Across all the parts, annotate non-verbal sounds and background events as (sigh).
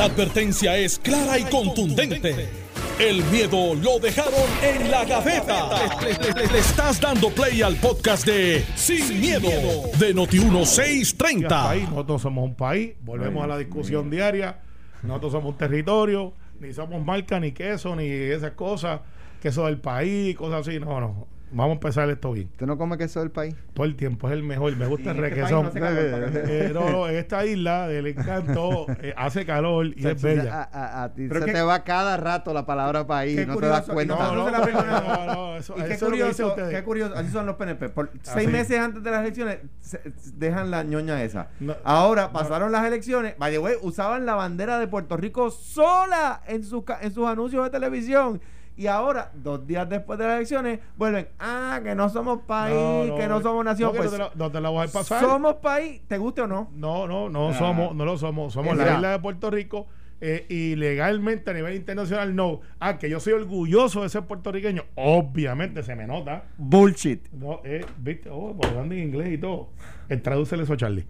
La advertencia es clara y contundente. El miedo lo dejaron en la gaveta. Le, le- le- le estás dando play al podcast de Sin, miedo, de Ya Noti1630. está ahí, nosotros somos un país, volvemos a la discusión diaria, nosotros somos un territorio, ni somos marca, ni queso, ni esas cosas, queso del país, cosas así, no, no, vamos a empezar esto bien, ¿Tú no comes queso del país? todo el tiempo es el mejor, me gusta el este requesón. país no que- Eh, no, en esta isla del encanto (laughs) eh, hace calor y es O sea, bella. A, a- a ti Pero se te va cada rato la palabra país no te das cuenta. No, no, se la no, no, no, eso- Y qué eso es lo que dicen curioso, ustedes. qué curioso, así son los PNP. Por seis Así. meses antes de las elecciones se- se dejan la ñoña esa. No, Ahora no. pasaron las elecciones, by the way, usaban la bandera de Puerto Rico sola en sus ca- en sus anuncios de televisión. Y ahora, dos días después de las elecciones, vuelven, ah, que no somos país, que no somos nación. no, Pues, no te la- no te la voy a pasar. somos país, te guste o no. No, no, no Ah. somos, no lo somos. Somos la isla de Puerto Rico eh, y legalmente a nivel internacional no. Ah, que yo soy orgulloso de ser puertorriqueño. Obviamente se me nota. Bullshit. No, eh, viste, oh, por en inglés y todo. El tradúcele eso a Charlie.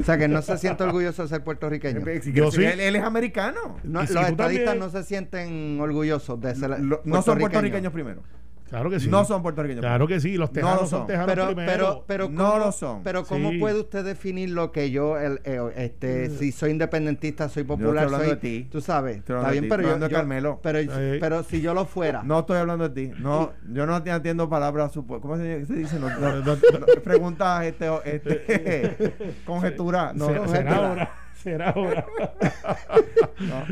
O sea, que no se siente orgulloso de ser puertorriqueño. Yo sí. Él, él es americano. No, los estadistas también- no se sienten orgullosos de ser Lo- no son puertorriqueños primero. Claro que sí. No son puertorriqueños. Claro que sí. Los No tejanos lo son, son. tejanos Pero, primero. pero, pero, No ¿cómo- lo son. Pero ¿cómo Sí. puede usted definir lo que yo, el, eh, este, si soy independentista, soy popular, estoy hablando soy, de ti. tú sabes, Estoy está hablando de bien, pero yo, Carmelo. pero, Eh. pero si yo lo fuera, No estoy hablando de ti. No, yo no te atiendo palabras ¿Cómo se, se dice? No, no, No, (laughs) no, no, preguntas este, este (laughs) conjetura. No, Se- conjetura. será ahora. Será ahora. (laughs) No.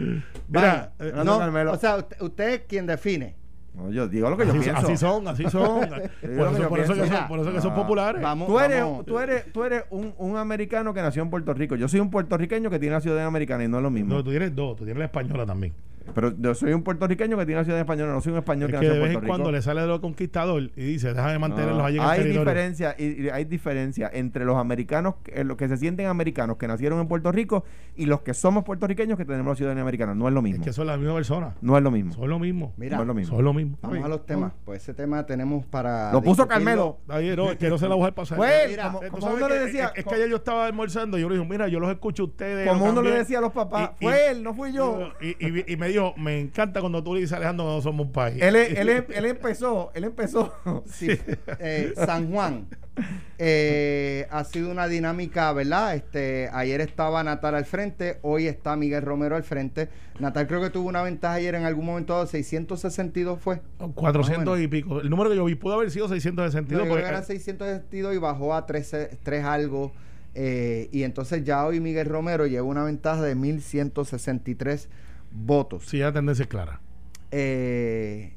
Mira, eh, Hablando no, Carmelo. o sea, usted, usted es quien define. No, yo digo lo que yo así, pienso. así son, así son. (laughs) por, eso, yo por, eso que son, por eso que son populares. Vamos, Tú eres, vamos. tú eres, tú eres un, un americano que nació en Puerto Rico. Yo soy un puertorriqueño que tiene la ciudadanía americana y no es lo mismo. No, tú tienes dos. Tú tienes la española también. Pero yo soy un puertorriqueño que tiene la ciudadanía española, no soy un español Es que que nació de en vez Puerto en cuando Rico. le sale de lo conquistador y dice, déjame mantenerlos No, allí en el hay territorio. diferencia y, y hay diferencia entre los americanos eh, los que se sienten americanos que nacieron en Puerto Rico y los que somos puertorriqueños que tenemos la ciudadanía americana no es lo Es mismo que son las mismas personas. no es lo mismo Son lo mismo. Mira, no es lo mismo Son lo mismo. vamos a los temas. Pues ese tema tenemos para. lo puso. Carmelo Ahí, no, es que no se la voy a pasar. Pues, Mira, como, uno le decía Es, es que ayer yo estaba almorzando y yo le dije, mira, yo los escucho a ustedes. como uno le cambié". decía a los papás Y- y- fue él no fui yo Y, y- y me dijo, me encanta cuando tú le dices Alejandro que no somos un país. (laughs) él, empezó él empezó Sí, eh, San Juan eh, ha sido una dinámica, ¿verdad? Este, ayer estaba Natal al frente, hoy está Miguel Romero al frente. Natal creo que tuvo una ventaja ayer en algún momento dado, 662 fue. 400 Más o y pico. El número que yo vi pudo haber sido No, 662. yo creo porque, que era 662 y bajó a 3, 3 algo. eh, y entonces ya hoy Miguel Romero lleva una ventaja de 1163 votos. sí, la tendencia es clara. Eh,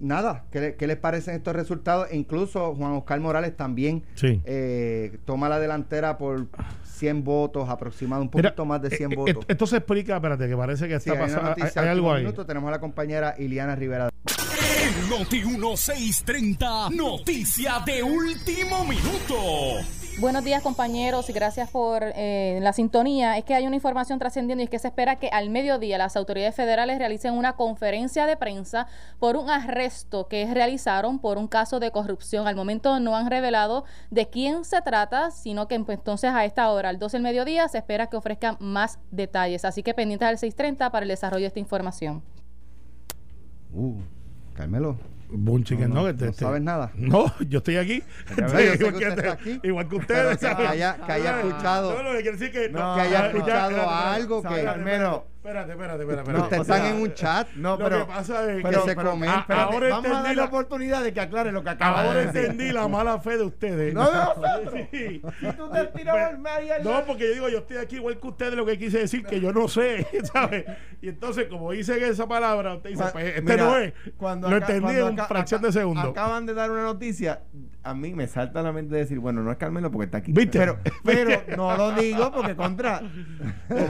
nada, ¿qué, le- qué les parecen estos resultados? E incluso Juan Oscar Morales también Sí. eh, toma la delantera por 100 votos, aproximado un Mira, poquito más de 100 eh, eh, votos. Esto se explica, espérate, que parece que Sí, está una pasando. Hay, noticia hay algo ahí. minuto. Tenemos a la compañera Iliana Rivera. En Noti 1630, noticia de último minuto. Buenos días compañeros y gracias por eh, la sintonía. Es que hay una información trascendiendo y es que se espera que al mediodía las autoridades federales realicen una conferencia de prensa por un arresto que realizaron por un caso de corrupción. Al momento no han revelado de quién se trata, sino que pues, entonces a esta hora, al 12 del mediodía, se espera que ofrezcan más detalles. Así que pendientes al 630 para el desarrollo de esta información. Uh, Carmelo, Boom chicken no, no, nugget, no este. sabes nada. No, yo estoy aquí. (laughs) Yo sé que igual, que usted te- está aquí. igual que ustedes. que haya- que haya ¿sabes? escuchado- No, no, quiere decir que. No, que haya escuchado algo ¿sabes, que- Carmelo? Espérate, espérate, espérate. No. Ustedes están en un chat. no Lo pero que pasa es que que se comenta. a- espérate, ahora vamos a entendí dar la la, oportunidad de que aclare lo que acaba ahora de decir entendí la mala fe de ustedes. no de nosotros (laughs) Sí. y tú te tiras al medio No, porque yo digo, yo estoy aquí igual que ustedes, lo que quise decir que yo no sé, (laughs) ¿sabes? Y entonces, como dice esa palabra, usted dice, pues este mira, no es. cuando lo entendí cuando en aca- fracción de segundo. Acaban de dar una noticia. A mí me salta a la mente decir, bueno, no es Carmelo porque está aquí. ¿Viste? Pero, pero (laughs) no lo digo porque contra.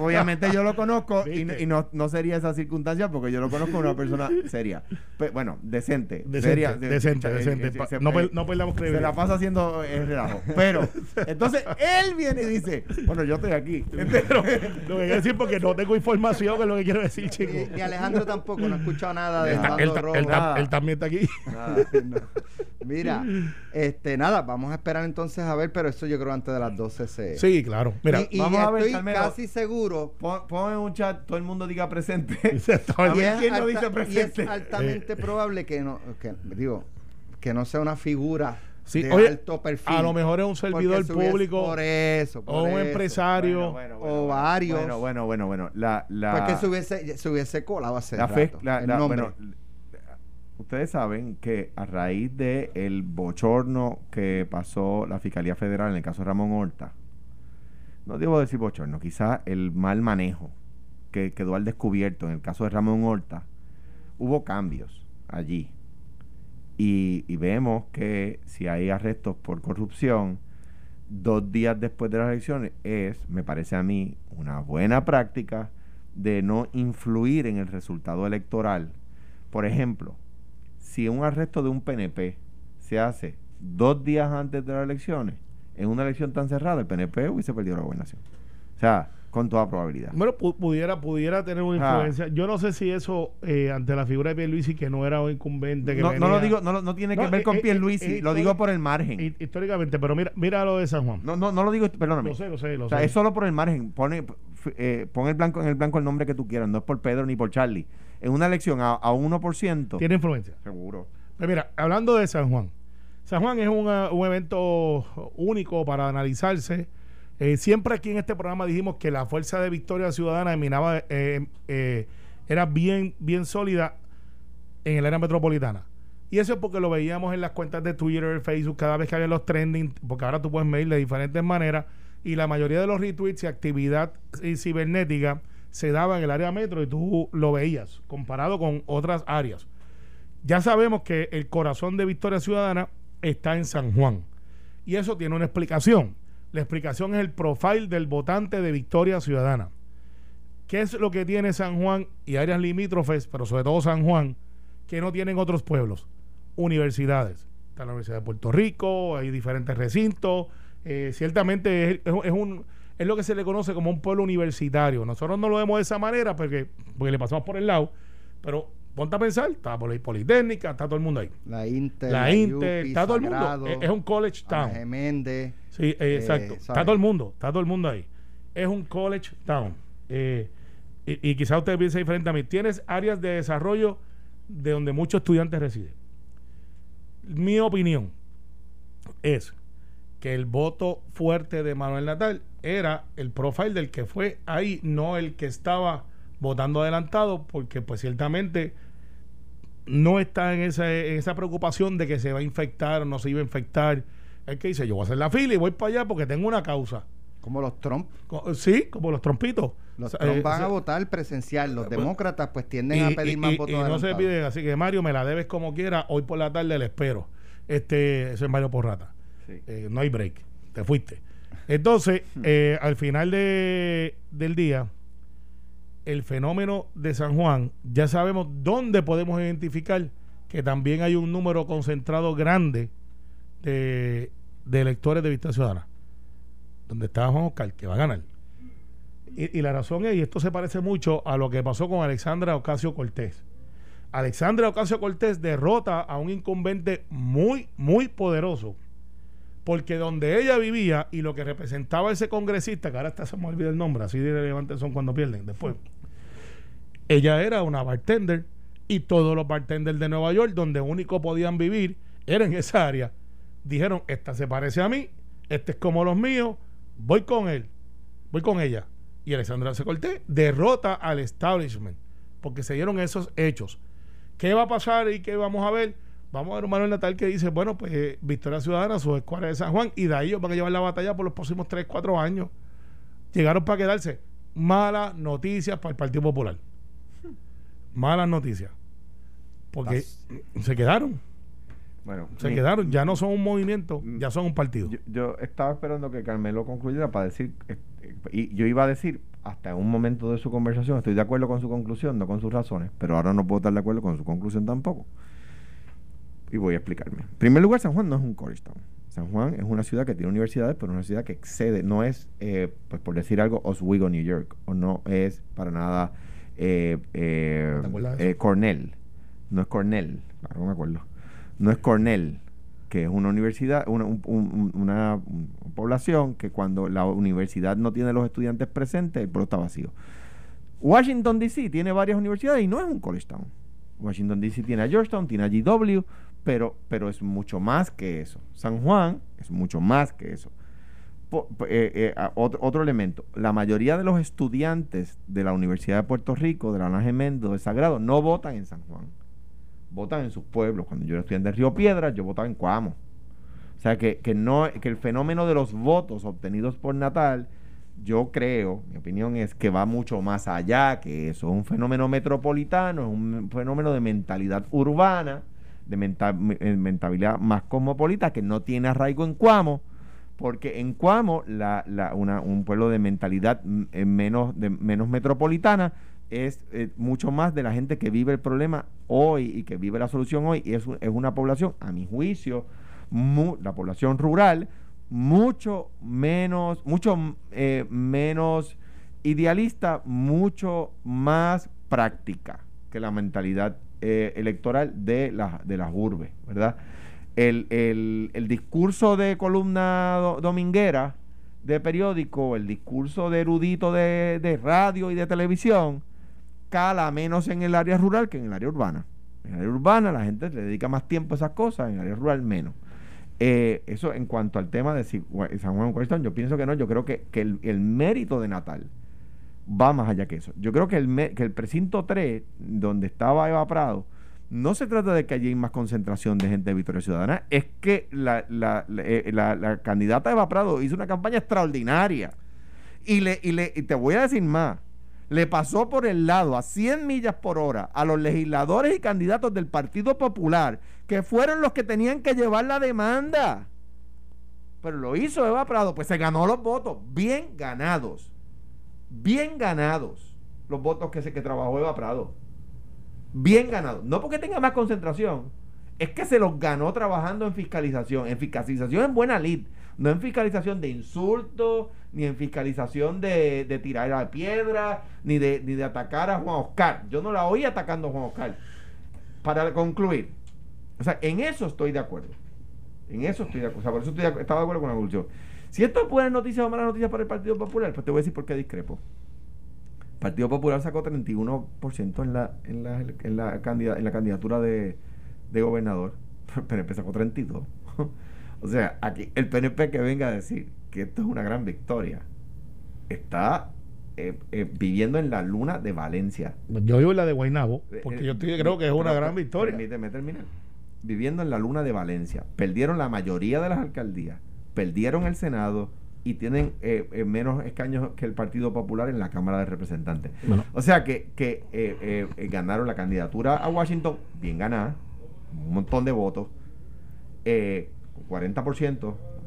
Obviamente yo lo conozco y, ¿Viste? Y no, no sería esa circunstancia porque yo lo conozco como una persona seria. Pe- bueno, decente. Decente, seria, decente, eh, decente. eh, Pa- se- no eh, no perdamos Se la credibilidad. pasa haciendo el relajo. Pero, entonces él viene y dice, bueno, yo estoy aquí. Pero (laughs) lo que quiero decir porque no tengo información, es lo que quiero decir, chico. Y, y Alejandro tampoco, no ha escuchado nada de Él, Rojo. él también está aquí. Nada, (laughs) no. Mira, este, nada, vamos a esperar entonces a ver, pero eso yo creo antes de las 12 se... Sí, claro. Mira, y, y vamos a ver, estoy Carmelo. casi seguro Pon, pon en un chat, todo el mundo diga presente. (laughs) A y ver es, quién no alta- dice y es presente. altamente probable que no, que, digo, que no sea una figura Sí, de oye, alto perfil. a lo mejor es un porque servidor público Por eso, por o un eso. empresario. O varios. Bueno, bueno, bueno, bueno. La, la, Pues que se hubiese, se hubiese colado hace la fe- rato, la- el la- nombre. bueno, ustedes saben que a raíz de el bochorno que pasó la Fiscalía Federal en el caso de Ramón Horta, no debo decir bochorno, quizás el mal manejo que quedó al descubierto en el caso de Ramón Horta, hubo cambios allí. Y, y vemos que si hay arrestos por corrupción, dos días después de las elecciones es, me parece a mí, una buena práctica de no influir en el resultado electoral. Por ejemplo, si un arresto de un PNP se hace dos días antes de las elecciones, en una elección tan cerrada, el PNP hubiese perdido la gobernación. O sea, con toda probabilidad. Bueno, pu- pudiera, pudiera tener una Ah. influencia. Yo no sé si eso, eh, ante la figura de Pierluisi, que no era un incumbente. Que No, no lo venía- digo, no, no tiene que No, ver eh, con eh, Pierluisi, eh, lo eh, digo por el margen. hi- Históricamente, pero mira, mira lo de San Juan. No, no, no lo digo, perdóname. lo sé, lo sé, lo O sea, sé. es solo por el margen. Pone, eh, pon el blanco, en el blanco el nombre que tú quieras. No es por Pedro ni por Charlie. En una elección a, a 1%. Tiene influencia. Seguro. Pues mira, hablando de San Juan. San Juan es una- un evento único para analizarse. Eh, siempre aquí en este programa dijimos que la fuerza de Victoria Ciudadana eh, eh, era bien, bien sólida en el área metropolitana. Y eso es porque lo veíamos en las cuentas de Twitter, Facebook, cada vez que había los trending, porque ahora tú puedes medir de diferentes maneras, y la mayoría de los retweets y actividad cibernética se daba en el área metro y tú lo veías, comparado con otras áreas. Ya sabemos que el corazón de Victoria Ciudadana está en San Juan. Y eso tiene una explicación. La explicación es el profile del votante de Victoria Ciudadana. ¿Qué es lo que tiene San Juan y áreas limítrofes, pero sobre todo San Juan, que no tienen otros pueblos? Universidades. Está la Universidad de Puerto Rico, hay diferentes recintos. eh, ciertamente es, es un- es un, es lo que se le conoce como un pueblo universitario. Nosotros no lo vemos de esa manera porque, porque le pasamos por el lado, pero ponte a pensar, está por ahí Politécnica, está todo el mundo ahí. La Inter, La Inter, Yupi, está todo el mundo. Sagrado, Es, es un college town. Sí, eh, exacto. Está todo el mundo, está todo el mundo ahí. Es un college town. Eh, y, y quizás usted piense diferente a mí. Tienes áreas de desarrollo de donde muchos estudiantes residen. Mi opinión es que el voto fuerte de Manuel Natal era el profile del que fue ahí, no el que estaba votando adelantado, porque pues ciertamente no está en esa, en esa preocupación de que se va a infectar o no se iba a infectar. El que dice, yo voy a hacer la fila y voy para allá porque tengo una causa. Como los Trump. Sí, como los trompitos. Los Trump eh, van a votar presencial. Los pues, demócratas pues tienden y, a pedir y- más y- votos y no se pide, así que Mario, me la debes como quiera, hoy por la tarde le espero. Este, ese es Mario Porrata. Sí. Eh, no hay break, te fuiste. Entonces, (laughs) eh, al final de, del día, el fenómeno de San Juan, ya sabemos dónde podemos identificar que también hay un número concentrado grande de, electores de Vista Ciudadana, donde está Juan Oscar, que va a ganar. Y, y la razón es, y esto se parece mucho a lo que pasó con Alexandra Ocasio Cortés. Alexandra Ocasio Cortés derrota a un incumbente muy, muy poderoso. Porque donde ella vivía y lo que representaba ese congresista, que ahora hasta se me olvida el nombre, así de relevantes son cuando pierden después. Ella era una bartender y todos los bartenders de Nueva York, donde único podían vivir, era en esa área. Dijeron, esta se parece a mí, este es como los míos, voy con él, voy con ella. Y Alexandra se Cortés derrota al establishment, porque se dieron esos hechos. ¿Qué va a pasar y qué vamos a ver? Vamos a ver un Manuel Natal que dice, bueno, pues eh, Victoria Ciudadana, su escuadra de San Juan, y de ahí ellos van a llevar la batalla por los próximos 3, 4 años. Llegaron para quedarse. Malas noticias para el Partido Popular. Malas noticias. Porque se quedaron, Bueno, se mi- quedaron. Ya no son un movimiento, Mm. ya son un partido. Yo, yo estaba esperando que Carmelo concluyera para decir, eh, y yo iba a decir, hasta un momento de su conversación, estoy de acuerdo con su conclusión, no con sus razones, pero ahora no puedo estar de acuerdo con su conclusión tampoco. Y voy a explicarme. En primer lugar, San Juan no es un college town. San Juan es una ciudad que tiene universidades, pero es una ciudad que excede, no es, eh, pues por decir algo, Oswego, New York, o no es para nada eh, eh, ¿Te acuerdas de eh, Cornell. No es Cornell, ahora no me acuerdo. No es Cornell, que es una universidad, una, un- un- una- una población que cuando la universidad no tiene los estudiantes presentes, el pueblo está vacío. Washington, D.C. tiene varias universidades y no es un college town. Washington, D.C. tiene a Georgetown, tiene a GW, pero, pero es mucho más que eso. San Juan es mucho más que eso. Eh, eh, otro, otro elemento, la mayoría de los estudiantes de la Universidad de Puerto Rico, de la Ana Geméndez, de Sagrado, no votan en San Juan. Votan en sus pueblos. Cuando yo era estudiante de Río Piedras, yo votaba en Cuamo. O sea que, que no, que el fenómeno de los votos obtenidos por Natal, yo creo, mi opinión es que va mucho más allá que eso. Es un fenómeno metropolitano, es un fenómeno de mentalidad urbana, de eh, mentalidad más cosmopolita, que no tiene arraigo en Cuamo, porque en Cuamo, la, la- una- un pueblo de mentalidad mm, eh, menos, menos metropolitana, es eh, mucho más de la gente que vive el problema hoy y que vive la solución hoy, y es, es una población, a mi juicio, la población rural, mucho menos, mucho eh, menos idealista, mucho más práctica que la mentalidad eh, electoral de, la- de las urbes, ¿verdad? El, el- el discurso de columna do- dominguera de periódico, el discurso de erudito de, de radio y de televisión, cala menos en el área rural que en el área urbana. En el área urbana la gente le dedica más tiempo a esas cosas, en el área rural menos. Eh, eso en cuanto al tema de si San Juan Cuestón, yo pienso que no, yo creo que, que el, el mérito de Natal va más allá que eso. Yo creo que el, que el precinto 3, donde estaba Eva Prado, no se trata de que allí hay más concentración de gente de Victoria Ciudadana, es que la, la- la- eh, la candidata Eva Prado hizo una campaña extraordinaria. Y, le, y, le, y te voy a decir más, le pasó por el lado a 100 millas por hora a los legisladores y candidatos del Partido Popular, que fueron los que tenían que llevar la demanda. Pero lo hizo Eva Prado, pues se ganó los votos, bien ganados, bien ganados los votos que, se, que trabajó Eva Prado. Bien ganados. No porque tenga más concentración, es que se los ganó trabajando en fiscalización. En fiscalización en buena lid, no en fiscalización de insultos, ni en fiscalización de, tirar a piedra, ni de, ni de atacar a Juan Oscar. Yo no la oí atacando a Juan Oscar. Para concluir, o sea, en eso estoy de acuerdo. En eso estoy de acuerdo. O sea, por eso estoy de estaba de acuerdo con la conclusión. Si esto es buena noticia o mala noticia para el Partido Popular, pues te voy a decir por qué discrepo. El Partido Popular sacó 31% en la, en la, candidatura de, de gobernador. El PNP sacó 32. O sea, aquí el PNP que venga a decir que esto es una gran victoria, está eh, eh, viviendo en la luna de Valencia. Yo vivo en la de Guaynabo, porque Eh, yo estoy- creo que es una gran victoria. Permíteme terminar. Viviendo en la luna de Valencia. Perdieron la mayoría de las alcaldías, perdieron el Senado y tienen menos escaños que el Partido Popular en la Cámara de Representantes. Bueno. O sea que, que ganaron la candidatura a Washington, bien ganada, un montón de votos, eh, 40%.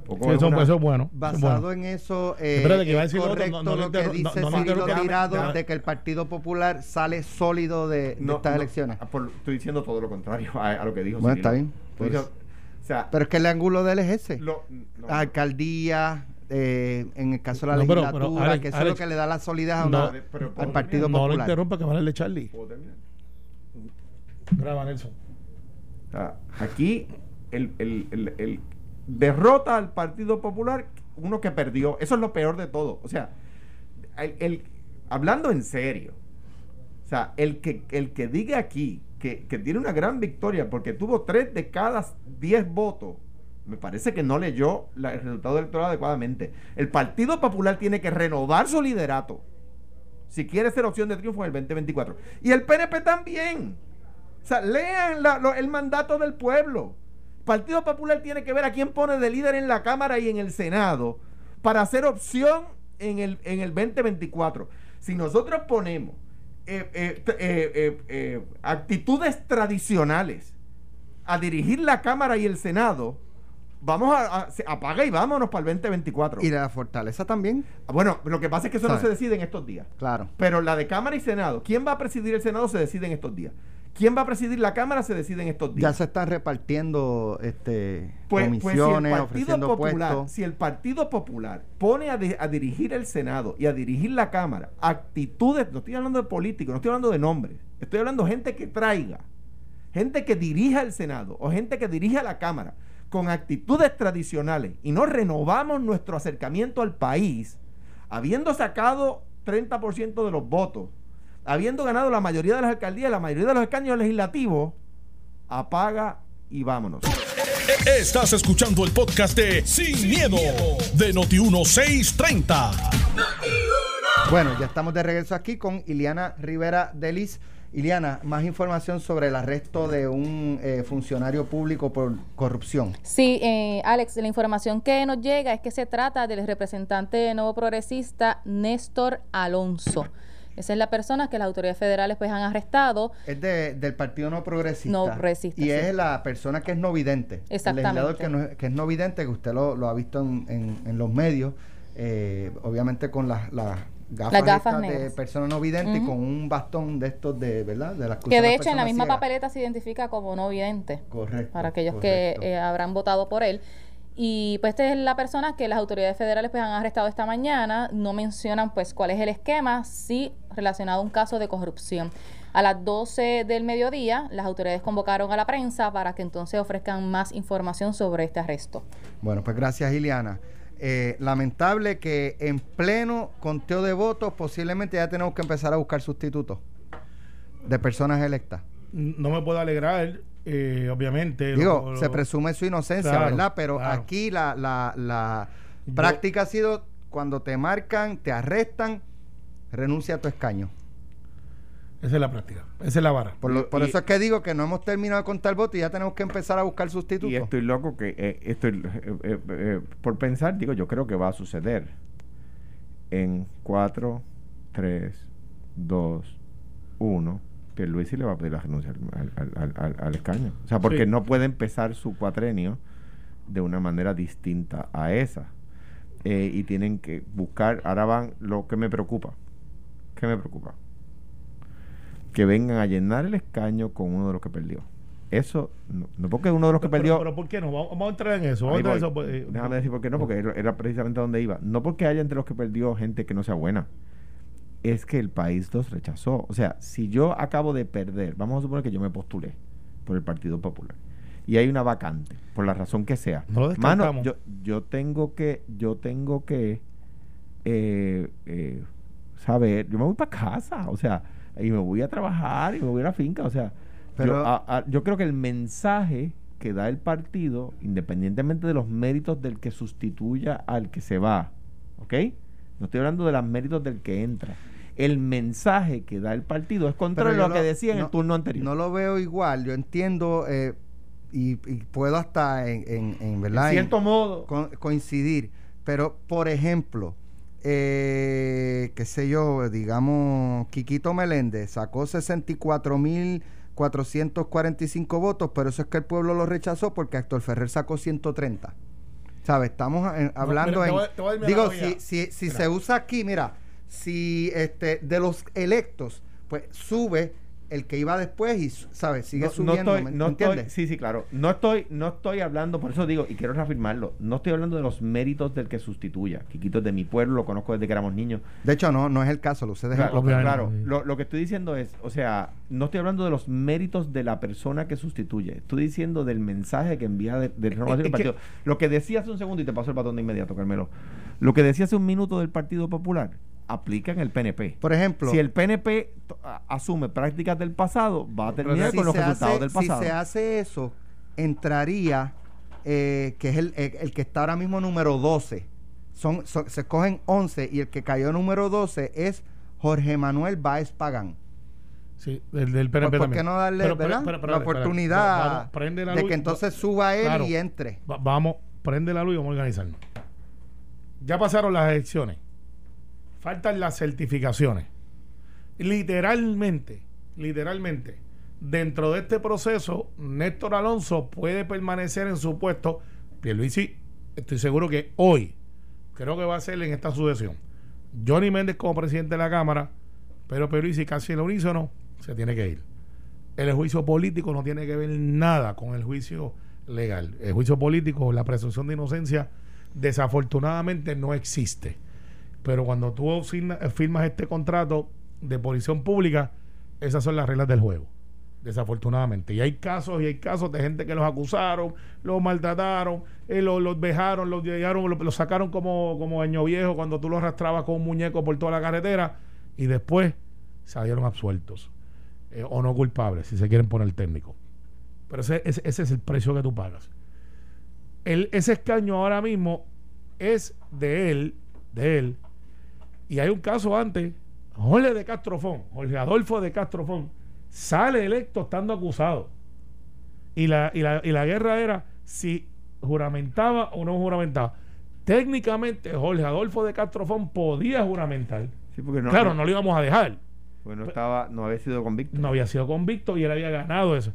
tampoco Sí, es eso, una- eso es bueno. Basado bueno. en eso, eh, Espérate, que iba a es decir otro, correcto no- no lo que dice no- no lo Cirilo. Tirado de que el Partido Popular sale sólido de, de No, estas no, elecciones. ah, por- estoy diciendo todo lo contrario a, a lo que dijo Bueno, Cirilo. está bien. Pues- diciendo- o sea, Pero es que el ángulo de él es ese. lo- no, Alcaldía, eh, en el caso de la No, pero- legislatura, pero, Alex, que eso es lo que le da la solidez a no, una- pero- al Partido No lo Popular. interrumpa que va a de Charlie. Graba, Nelson. Sea, aquí el, derrota al Partido Popular uno que perdió. Eso es lo peor de todo. O sea, hablando en serio, o sea, el que, diga aquí que, tiene una gran victoria porque tuvo tres de cada diez votos, me parece que no leyó el resultado electoral adecuadamente. El Partido Popular tiene que renovar su liderato si quiere ser opción de triunfo en el 2024. Y el PNP también. O sea, lean el mandato del pueblo. Partido Popular tiene que ver a quién pone de líder en la Cámara y en el Senado para hacer opción en el, en el 2024. Si nosotros ponemos eh, eh, eh, actitudes tradicionales a dirigir la Cámara y el Senado, vamos a, apaga y vámonos para el 2024. Y la fortaleza también, Bueno, lo que pasa es que eso no se decide en estos días. claro. Pero la de Cámara y Senado, ¿quién va a presidir el Senado? Se decide en estos días. ¿Quién va a presidir la Cámara? Se decide en estos días. Ya se están repartiendo este, Pues, pues si el comisiones, Partido ofreciendo Popular, puestos. si el Partido Popular pone a, a dirigir el Senado y a dirigir la Cámara, actitudes, no estoy hablando de políticos, no estoy hablando de nombres, estoy hablando de gente que traiga, gente que dirija el Senado o gente que dirija la Cámara con actitudes tradicionales y no renovamos nuestro acercamiento al país, habiendo sacado 30% de los votos, habiendo ganado la mayoría de las alcaldías, la mayoría de los escaños legislativos, apaga y vámonos. Estás escuchando el podcast de Sin, miedo, de Noti1630. Bueno, ya estamos de regreso aquí con Iliana Rivera Delis. Iliana, más información sobre el arresto de un eh, funcionario público por corrupción. Sí, eh, Alex, la información que nos llega es que se trata del representante nuevo progresista Néstor Alonso. Esa es la persona que las autoridades federales pues han arrestado. Es de, del Partido No Progresista. No Progresista. Y es la persona que es no vidente. Exactamente. El legislador que, no, que es no vidente, que usted lo, lo ha visto en, en, en los medios, eh, obviamente con las, gafas, Las gafas de persona no vidente y con un bastón de estos de, ¿verdad? De las Que de hecho en la misma papeleta se identifica como no vidente. Correcto. Para aquellos correcto. que eh, habrán votado por él. Y pues esta es la persona que las autoridades federales pues han arrestado esta mañana. No mencionan pues cuál es el esquema, sí relacionado a un caso de corrupción. A las 12 del mediodía, las autoridades convocaron a la prensa para que entonces ofrezcan más información sobre este arresto. Bueno, pues gracias, Iliana. Eh, lamentable que en pleno conteo de votos posiblemente ya tenemos que empezar a buscar sustitutos de personas electas. No me puedo alegrar, eh, obviamente. Digo, lo- se lo- presume su inocencia, Claro, ¿verdad? Pero claro. aquí la, la, la Yo- práctica ha sido cuando te marcan, te arrestan, renuncia a tu escaño. Esa es la práctica, esa es la vara. Por, lo- por Y- eso es que digo que no hemos terminado de contar votos y ya tenemos que empezar a buscar sustitutos. Y estoy loco que eh, estoy eh, eh, eh, por pensar, digo, yo creo que va a suceder en 4, 3, 2, 1. Pierluisi le va a pedir la renuncia al, al- al- escaño. O sea, porque Sí. no puede empezar su cuatrenio de una manera distinta a esa. Eh, y tienen que buscar, ahora van, lo que me preocupa, ¿qué me preocupa? Que vengan a llenar el escaño con uno de los que perdió. Eso, no, no porque uno de los que Pero- perdió... Pero, ¿por qué no? Vamos, a entrar en eso. Vamos a entrar en eso. pues, eh, Déjame decir por qué no, porque era precisamente donde iba. No porque haya entre los que perdió gente que no sea buena, es que el país los rechazó. O sea, si yo acabo de perder, vamos a suponer que yo me postulé por el Partido Popular y hay una vacante, por la razón que sea. No lo Mano, yo, yo tengo que, yo tengo que eh, eh, saber, yo me voy para casa, o sea, y me voy a trabajar y me voy a la finca, o sea, Pero- yo, a- a- yo creo que el mensaje que da el partido, independientemente de los méritos del que sustituya al que se va, ¿ok? No estoy hablando de los méritos del que entra. El mensaje que da el partido es contrario a lo que decía en no- el turno anterior. No lo veo igual. Yo entiendo eh, y, y puedo hasta en, en, en, ¿verdad? en En- cierto modo, co- coincidir. Pero, por ejemplo, eh, qué sé yo, digamos, Quiquito Meléndez sacó 64.445 votos, pero eso es que el pueblo lo rechazó porque Héctor Ferrer sacó 130. ¿Sabes? Estamos eh, hablando mira, te en... voy te voy a dar mi digo, si, si, si se usa aquí, mira, si este de los electos, pues sube el que iba después y, ¿sabes? Sigue no, no subiendo, estoy, ¿me- no me estoy- entiendes? sí, sí, claro. No estoy, no estoy hablando, por eso digo, y quiero reafirmarlo, no estoy hablando de los méritos del que sustituya. Quiquito es de mi pueblo, lo conozco desde que éramos niños. De hecho, no, no es el caso, lo sé de Claro, claro. Sí. Lo, lo que estoy diciendo es, o sea, no estoy hablando de los méritos de la persona que sustituye. Estoy diciendo del mensaje que envía de, de renovación del que- partido. Lo que decía hace un segundo, y te paso el batón de inmediato, Carmelo. Lo que decía hace un minuto del Partido Popular, aplica en el PNP. Por ejemplo, si el PNP asume prácticas del pasado, va a terminar si con los se resultados hace- del pasado. Si se hace eso, entraría, eh, que es el, el- el que está ahora mismo número 12. Son, son- se cogen 11 y el que cayó número 12 es Jorge Manuel Báez Pagán. Sí, del, del PNP ¿Por, qué no darle Pero, pero, ¿verdad? pero, pero, la oportunidad Vamos, prende la de que entonces suba él Claro. y entre? Va- vamos, prende la luz y vamos a organizarnos. Ya pasaron las elecciones. Faltan las certificaciones. Literalmente, literalmente, dentro de este proceso, Néstor Alonso puede permanecer en su puesto. Pierluisi, estoy seguro que hoy, creo que va a ser en esta sucesión. Johnny Méndez como presidente de la Cámara, pero Pierluisi casi en unísono se tiene que ir. El juicio político no tiene que ver nada con el juicio legal. El juicio político, la presunción de inocencia, desafortunadamente no existe. Pero cuando tú asigna- firmas este contrato de posición pública, esas son las reglas del juego. desafortunadamente. Y hay casos y hay casos de gente que los acusaron, los maltrataron, eh, los, los vejaron, los llegaron, los, los sacaron como, como año viejo cuando tú los arrastrabas con un muñeco por toda la carretera y después salieron absueltos eh, o no culpables, si se quieren poner técnico. Pero ese, ese, ese es el precio que tú pagas. El, ese escaño ahora mismo es de él, de él, y hay un caso antes, Jorge de Castrofón, Jorge Adolfo de Castrofón, sale electo estando acusado. Y la, y la, y la guerra era si juramentaba o no juramentaba. Técnicamente, Jorge Adolfo de Castrofón podía juramentar. Sí, porque no, claro, no lo íbamos a dejar. porque no estaba, no había sido convicto. No había sido convicto y él había ganado eso.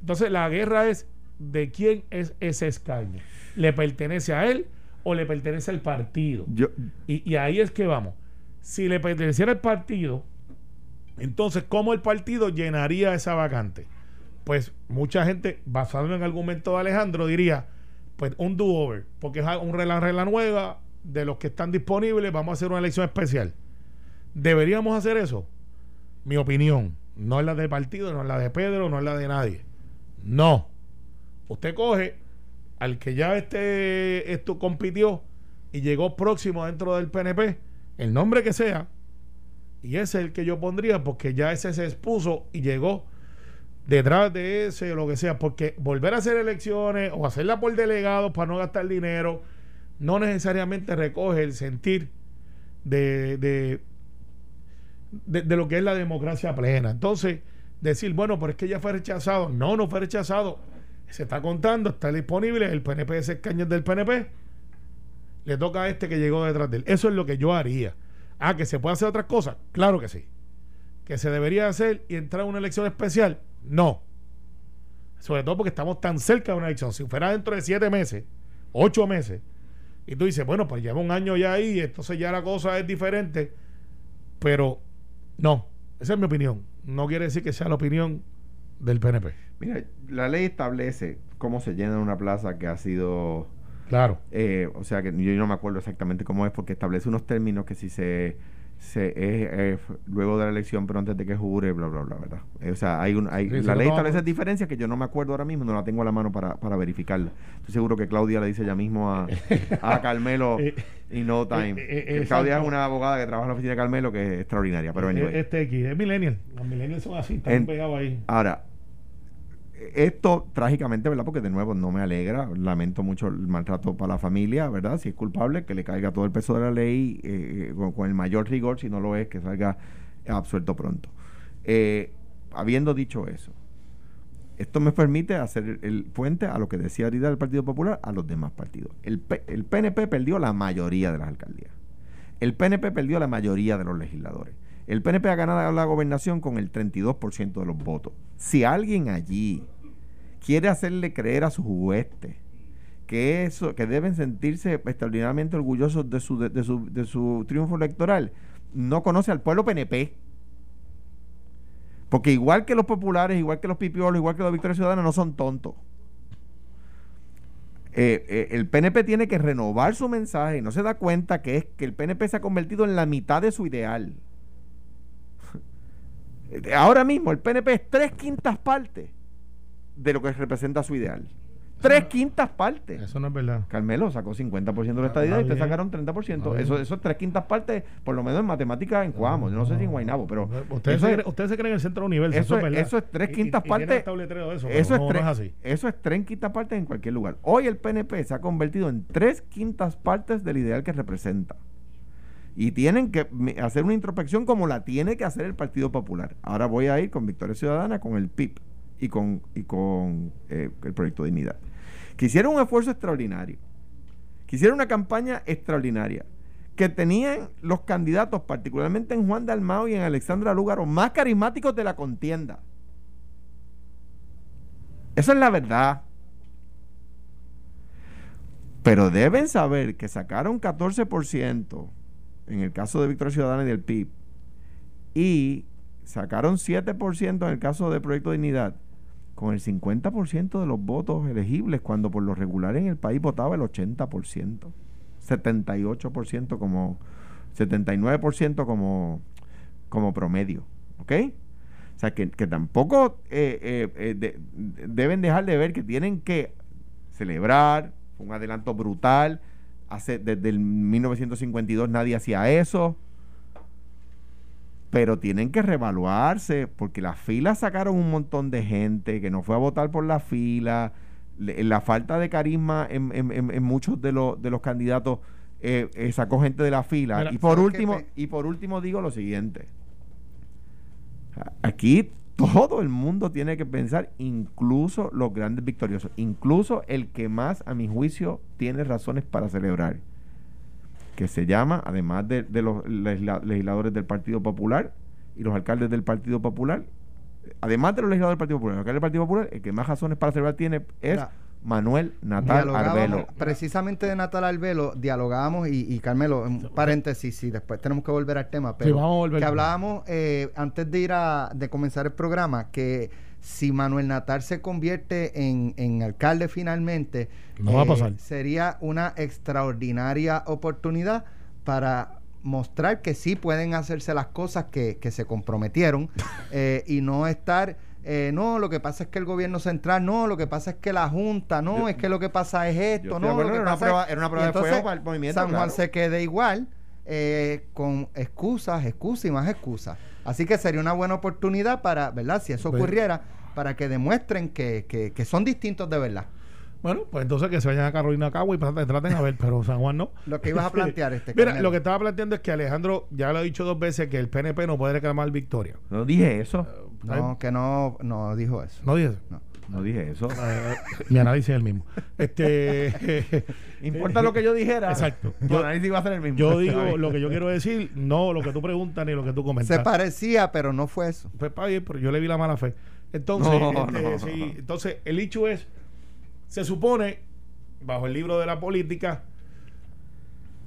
Entonces, la guerra es de quién es ese escaño. ¿Le pertenece a él o le pertenece al partido? Yo, Y, y ahí es que vamos. Si le perteneciera al partido, entonces, ¿cómo el partido llenaría esa vacante? Pues mucha gente, basado en el argumento de Alejandro, diría, pues un do-over, porque es un regla, regla nueva de los que están disponibles, vamos a hacer una elección especial. ¿Deberíamos hacer eso? Mi opinión, no es la del partido, no es la de Pedro, no es la de nadie. No. Usted coge al que ya este esto compitió y llegó próximo dentro del PNP, el nombre que sea, y ese es el que yo pondría porque ya ese se expuso y llegó detrás de ese o lo que sea, porque volver a hacer elecciones o hacerla por delegados para no gastar dinero, no necesariamente recoge el sentir de, de, de, lo que es la democracia plena. Entonces, decir, bueno, pero es que ya fue rechazado. No, no fue rechazado. Se está contando, está disponible, el PNP es del PNP. Le toca a este que llegó detrás de él. Eso es lo que yo haría. Ah, que se puede hacer otras cosas. Claro que sí. Que se debería hacer y entrar a una elección especial. No. Sobre todo porque estamos tan cerca de una elección. Si fuera dentro de siete meses, ocho meses, y tú dices, bueno, pues lleva un año ya ahí, entonces ya la cosa es diferente. Pero no, esa es mi opinión. No quiere decir que sea la opinión del PNP. mira, la ley establece cómo se llena una plaza que ha sido Claro. Eh, o sea que yo no me acuerdo exactamente cómo es porque establece unos términos que si se, se es, eh, luego de la elección pero antes de que jure bla bla bla verdad Eh, o sea hay un hay, Sí, la ley establece diferencias que yo no me acuerdo ahora mismo no la tengo a la mano para, para verificarla estoy seguro que Claudia le dice ya mismo a, (laughs) a Carmelo Eh, y no time eh, eh, Claudia es una abogada que trabaja en la oficina de Carmelo que es extraordinaria pero anyway. Este X es millennial. Los millennials son así, están En- pegados ahí. Ahora, esto trágicamente, ¿verdad? Porque de nuevo no me alegra, lamento mucho el maltrato para la familia, ¿verdad? Si es culpable, que le caiga todo el peso de la ley eh, con, el mayor rigor, si no lo es, que salga absuelto pronto. Eh, habiendo dicho eso, esto me permite hacer el, puente a lo que decía ahorita el Partido Popular a los demás partidos. El, el PNP perdió la mayoría de las alcaldías. El PNP perdió la mayoría de los legisladores. El PNP ha ganado la gobernación con el 32% de los votos. Si alguien allí quiere hacerle creer a sus huestes que eso, que deben sentirse extraordinariamente orgullosos de su, de, su, de su triunfo electoral, no conoce al pueblo PNP. Porque igual que los populares, igual que los pipiolos, igual que los Victoria Ciudadana, no son tontos. Eh, eh, el PNP tiene que renovar su mensaje y no se da cuenta que es que el PNP se ha convertido en la mitad de su ideal. Ahora mismo el PNP es tres quintas partes de lo que representa su ideal. Tres quintas partes. Eso no es verdad. Carmelo sacó 50% de la Ah, estadía y ustedes sacaron 30%. Está bien. Eso, eso es tres quintas partes, por lo menos en matemáticas en Cuamo. Yo no sé si en Guaynabo, pero. Ustedes, se, es- se creen en el centro del universo. eso Eso, es- es eso es tres quintas partes. eso, Eso es, no, tres, no es así. eso es tres quintas partes en cualquier lugar. Hoy el PNP se ha convertido en tres quintas partes del ideal que representa. Y tienen que hacer una introspección como la tiene que hacer el Partido Popular. Ahora voy a ir con Victoria Ciudadana, con el PIB y con, y con eh, el Proyecto Dignidad. Que hicieron un esfuerzo extraordinario. Que hicieron una campaña extraordinaria. Que tenían los candidatos, particularmente en Juan Dalmao y en Alexandra Lúgaro, más carismáticos de la contienda. Esa es la verdad. Pero deben saber que sacaron 14% en el caso de Victoria Ciudadana y del PIB y sacaron 7% en el caso de Proyecto Dignidad con el 50% de los votos elegibles cuando por lo regular en el país votaba el 80%, 78% como 79% como como promedio, ¿ok? sea, que, que tampoco eh, eh, eh, de- deben dejar de ver que tienen que celebrar un adelanto brutal. Hace, desde el 1952 nadie hacía eso. Pero tienen que revaluarse porque las filas sacaron un montón de gente que no fue a votar por la fila. La falta de carisma en, en- en- en muchos de, los de los candidatos eh, eh, sacó gente de la fila. Mira, y por ¿sabes qué, último, y por último digo lo siguiente. Aquí todo el mundo tiene que pensar, incluso los grandes victoriosos, incluso el que más, a mi juicio, tiene razones para celebrar, que se llama, además de, los legisla- legisladores del Partido Popular y los alcaldes del Partido Popular, además de los legisladores del Partido Popular, los alcaldes del Partido Popular, el que más razones para celebrar tiene es Manuel Natal Arbelo. precisamente de Natal Arbelo, dialogábamos y, y Carmelo, un paréntesis, sí, después tenemos que volver al tema, pero vamos a volver. que hablábamos eh, antes de ir a de comenzar el programa que si Manuel Natal se convierte en, en alcalde finalmente, eh, No va a pasar. sería una extraordinaria oportunidad para mostrar que sí pueden hacerse las cosas que, que se comprometieron (laughs) eh, y no estar eh, no, lo que pasa es que el gobierno central, no, lo que pasa es que la Junta, no, Yo- es que lo que pasa es esto, no, acuerdo, lo que era una prueba- es- era una prueba de fuego para el movimiento, San Juan claro. se quede igual, eh, con excusas, excusas y más excusas. Así que sería una buena oportunidad para, ¿verdad? Si eso Bueno. ocurriera, para que demuestren que, que, que son distintos de verdad. Bueno, pues entonces que se vayan a Carolina Cagua y traten, traten a ver, pero San Juan no. Lo que ibas a (laughs) plantear, este Mira, lo que estaba planteando es que Alejandro ya lo ha dicho dos veces que el PNP no puede reclamar victoria. No dije eso, No, que no, no dijo eso. No dije eso. No. no dije eso. Eh, Mi análisis es el mismo. Este, (laughs) Importa lo que yo dijera. Exacto. Tu Yo- análisis va a ser el mismo. yo digo lo que yo quiero decir, no lo que tú preguntas ni lo que tú comentas. Se parecía, pero no fue eso. Pues está bien, pero yo le vi la mala fe. Entonces, No, este, no. sí, entonces el hecho es, se supone, bajo el libro de la política,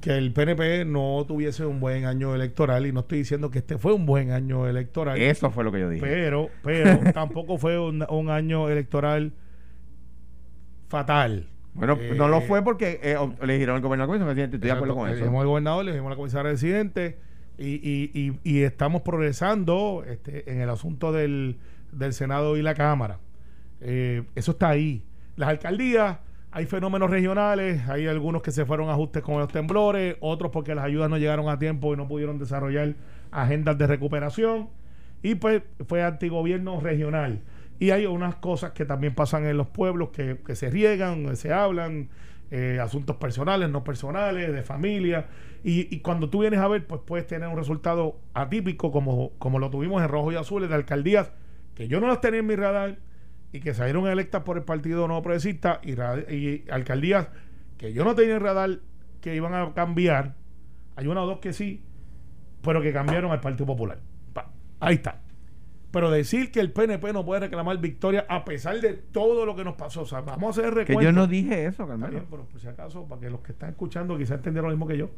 que el PNP no tuviese un buen año electoral, y no estoy diciendo que este fue un buen año electoral, Eso fue lo que yo dije. pero, pero (laughs) tampoco fue un, un año electoral fatal. Bueno, Eh, no lo fue porque eh, eligieron el gobernador como presidente. Estoy de acuerdo con Le eso. dijimos al gobernador, le dijimos a la comisaria residente y, y, y, y estamos progresando este, en el asunto del, del Senado y la Cámara. Eh, eso está ahí. Las alcaldías, hay fenómenos regionales, hay algunos que se fueron a ajustes con los temblores, otros porque las ayudas no llegaron a tiempo y no pudieron desarrollar agendas de recuperación. Y pues fue antigobierno regional. Y hay unas cosas que también pasan en los pueblos que, que se riegan, se hablan, eh, asuntos personales, no personales, de familia. Y, cuando tú vienes a ver, pues puedes tener un resultado atípico como, como lo tuvimos en rojo y azules de alcaldías que yo no las tenía en mi radar y que salieron electas por el Partido No Progresista y, alcaldías que yo no tenía en radar que iban a cambiar. Hay una o dos que sí, pero que cambiaron al Partido Popular. Pa, ahí está. Pero decir que el PNP no puede reclamar victoria a pesar de todo lo que nos pasó. O sea, vamos a hacer el Que recuento. yo no dije eso, Carmelo. bien, pero por si acaso, para que los que están escuchando quizás entendieron lo mismo que yo.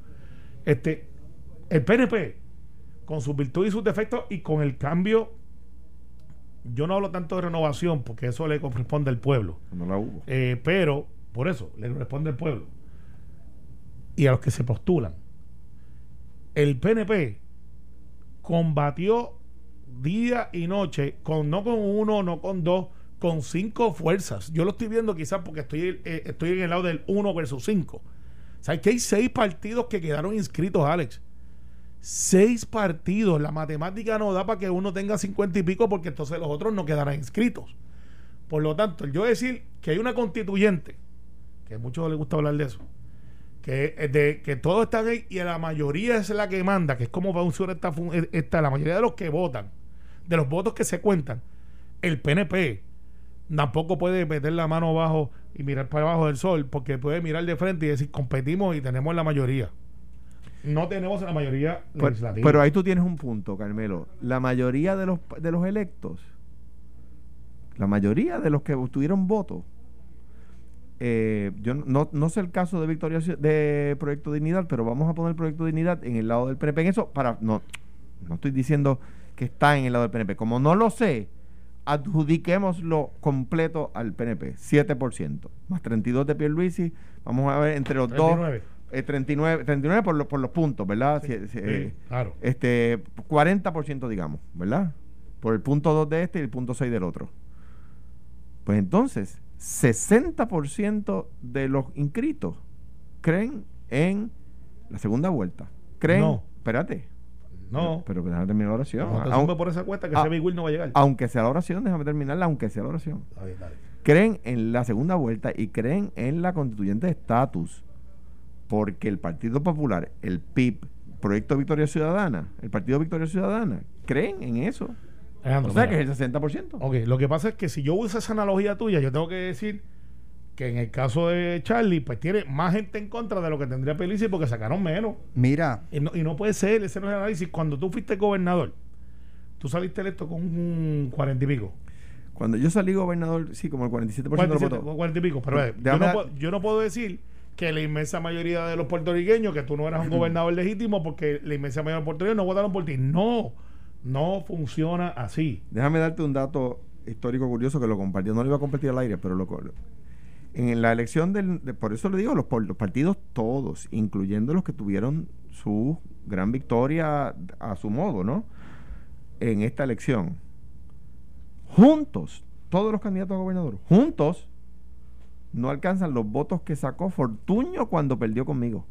Este, el PNP, con sus virtudes y sus defectos y con el cambio, yo no hablo tanto de renovación porque eso le corresponde al pueblo. No la hubo. Eh, pero, por eso, le corresponde al pueblo. Y a los que se postulan. El PNP combatió día y noche, con no con uno, no con dos, con cinco fuerzas. Yo lo estoy viendo quizás porque estoy, eh, estoy en el lado del uno versus cinco. ¿Sabes que hay seis partidos que quedaron inscritos, Alex? Seis partidos. La matemática no da para que uno tenga cincuenta y pico porque entonces los otros no quedarán inscritos. Por lo tanto, yo decir que hay una constituyente, que a muchos les gusta hablar de eso, que, de, que todos están ahí y la mayoría es la que manda, que es como funciona esta, eh, esta, la mayoría de los que votan, de los votos que se cuentan, el PNP tampoco puede meter la mano abajo y mirar para abajo del sol, porque puede mirar de frente y decir competimos y tenemos la mayoría. No tenemos la mayoría Pero, legislativa. pero ahí tú tienes un punto, Carmelo. La mayoría de los, de los electos, la mayoría de los que tuvieron votos, eh, yo no, no sé el caso de Victoria de Proyecto Dignidad, pero vamos a poner Proyecto Dignidad en el lado del PNP. En eso, para no, no estoy diciendo que está en el lado del PNP. Como no lo sé, adjudiquémoslo completo al PNP, 7%, más 32 de Pierluisi, vamos a ver entre los 39. dos, eh, 39, 39 por, los por los puntos, ¿verdad? Si- si- Sí, eh, claro. este 40% digamos, ¿verdad? por el punto 2 de este y el punto 6 del otro. Pues entonces, 60% de los inscritos creen en la segunda vuelta. Creen, No. espérate, No. pero, pero déjame terminar la oración. No te Aun- sube por esa cuesta que ah, ese no va a llegar. aunque sea la oración, déjame terminarla, aunque sea la oración. Dale. Creen en la segunda vuelta y creen en la constituyente de estatus. Porque el Partido Popular, el PIB, Proyecto Victoria Ciudadana, el Partido Victoria Ciudadana, creen en eso. Alejandro, O sea mira. que es el 60%. Ok, lo que pasa es que si yo uso esa analogía tuya, yo tengo que decir que en el caso de Charlie, pues tiene más gente en contra de lo que tendría Pelici porque sacaron menos. Mira, Y no, y no puede ser, ese no es el análisis. Cuando tú fuiste gobernador, tú saliste electo con un cuarenta y pico. Cuando yo salí gobernador, sí, como el 47% de los 47, votos. cuarenta y pico. Pero eh, yo, no puedo, yo no puedo decir que la inmensa mayoría de los puertorriqueños, que tú no eras un gobernador legítimo porque la inmensa mayoría de los puertorriqueños no votaron por ti. No, no funciona así. Déjame darte un dato histórico curioso que lo compartió. No lo iba a compartir al aire, pero lo. En la elección del. de- por eso le digo, los partidos todos, incluyendo los que tuvieron su gran victoria a su modo, ¿no? En esta elección. Juntos, todos los candidatos a gobernador, juntos, no alcanzan los votos que sacó Fortuño cuando perdió conmigo.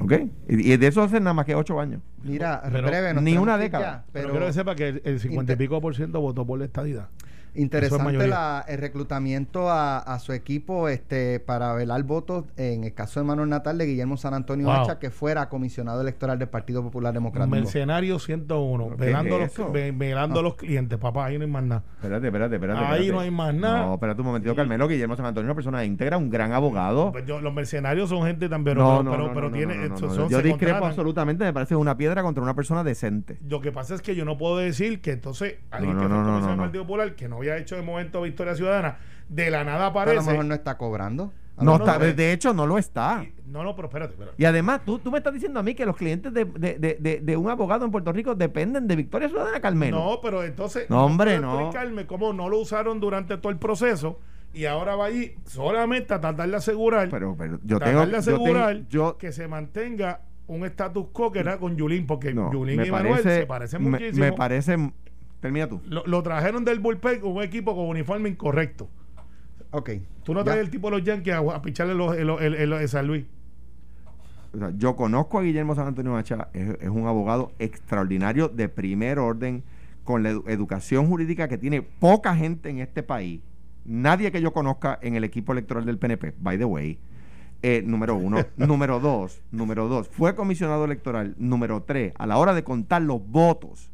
¿Ok? Y, de eso hace nada más que ocho años. mira, Pero breve, nos ni una década. ya, Pero, pero quiero que sepa que el- cincuenta y pico por ciento votó por la estadidad. Interesante la- el reclutamiento a, a su equipo este para velar votos en el caso de Manuel Natal de Guillermo San Antonio Wow. Hacha, que fuera comisionado electoral del Partido Popular Democrático. Mercenario 101, ¿Pero qué velando, es los, ve- velando a los clientes, papá, ahí no hay más nada. Espérate, espérate, espérate. Ahí espérate. no hay más nada. No, espérate un momentito, Carmelo. Guillermo San Antonio es una persona íntegra, un gran abogado. Pues yo- los mercenarios son gente también, no, pero, no, pero, no, pero no, tiene, no, no, son- no. son- Yo se discrepo contratan. absolutamente. Me parece una piedra contra una persona decente. Lo que pasa es que yo no puedo decir que entonces alguien No, que no, fue no, no, comisionado del. Partido Popular, que no había hecho de momento Victoria Ciudadana, de la nada Pero a lo aparece. mejor no está cobrando. No, está, no, de hecho, no lo está. no, no, pero espérate, espérate. Y además, tú, tú me estás diciendo a mí que los clientes de, de, de, de- de un abogado en Puerto Rico dependen de Victoria Ciudadana, Carmelo. No, pero entonces. No, hombre, no. explicarme cómo no lo usaron durante todo el proceso y ahora va ahí solamente a tratar de asegurar. Pero, pero yo tengo de yo asegurar tengo- yo- que se mantenga un status quo que era con Yulín, porque no, Yulín me y Manuel parece- se parecen me- muchísimo. Me parece. Termina tú. lo, lo trajeron del bullpen con un equipo con uniforme incorrecto. Ok. Tú no traes el tipo de los Yankees a, a picharle los, el, el- el- el San Luis. O sea, yo conozco a Guillermo San Antonio Macha, es, es un abogado extraordinario de primer orden, con la edu- educación jurídica que tiene poca gente en este país. Nadie que yo conozca en el equipo electoral del PNP, by the way. Eh, número uno. (laughs) número dos, número dos, fue comisionado electoral. Número tres, a la hora de contar los votos,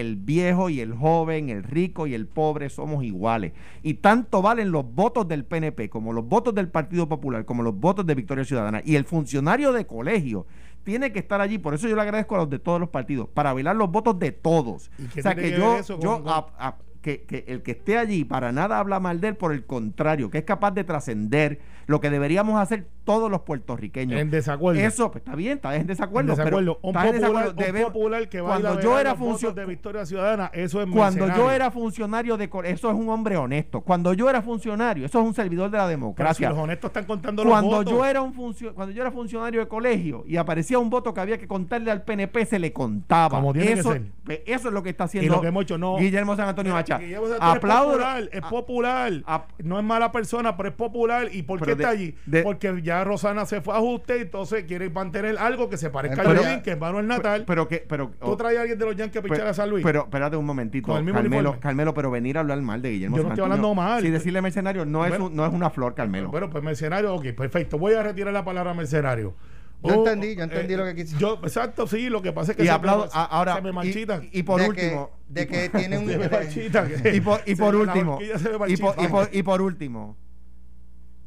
el viejo y el joven, el rico y el pobre somos iguales. Y tanto valen los votos del PNP como los votos del Partido Popular, como los votos de Victoria Ciudadana. Y el funcionario de colegio tiene que estar allí. Por eso yo le agradezco a los de todos los partidos, para velar los votos de todos. ¿Y qué O sea, que que yo, yo a- a- que, que el que esté allí para nada habla mal de él, por el contrario, que es capaz de trascender lo que deberíamos hacer todos los puertorriqueños. En desacuerdo. Eso, pues está bien, estás en desacuerdo. En desacuerdo. pero un en popular, un popular que va cuando a ir a yo era los votos funcio- de Victoria Ciudadana, eso es cuando yo era funcionario de eso es un hombre honesto. Cuando yo era funcionario, eso es un servidor de la si democracia. los honestos están contando Cuando los votos. yo era un cuando yo era funcionario de colegio y aparecía un voto que había que contarle al PNP, se le contaba. Como tiene que eso, ser. eso es lo que está y haciendo lo que hemos hecho, no. Guillermo San Antonio Mira, Antonio Aplaudo. Es popular, es a- popular. no es mala persona, pero es popular. ¿Y por qué está allí? Porque ya Rosana se fue a ajuste, entonces quiere mantener algo que se parezca Pero a Yulín, que es Manuel Natal. pero que pero Tú traes a alguien de los Yankees a pichar a San Luis. Pero espérate un momentito, Carmelo. Carmelo, pero venir a hablar mal de Guillermo Yo no estoy hablando mal. Si decirle mercenario no es, no es una flor, Carmelo. Bueno, pues mercenario, ok, perfecto. Voy a retirar la palabra mercenario. Yo Oh, entendí, yo entendí lo que quise- Yo, exacto, sí, lo que pasa es que y se aplaudo me, ahora se me y- marchitan. y, y por de último Que, de que tiene (laughs) un. Se me (laughs) marchitan. y por, y por último y por, y por- y por último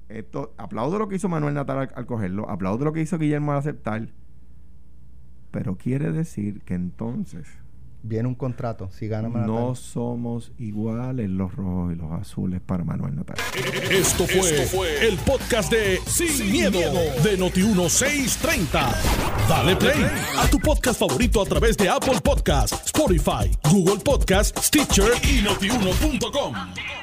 esto aplaudo lo que hizo Manuel Natal al, al cogerlo aplaudo lo que hizo Guillermo al aceptar pero quiere decir que entonces Viene un contrato. Si gana Manuel no somos iguales los rojos y los azules para Manuel Natal Esto fue, el podcast de Sin, miedo, de Noti1630. Dale play a tu podcast favorito a través de Apple Podcasts, Spotify, Google Podcasts, Stitcher y notiuno.com.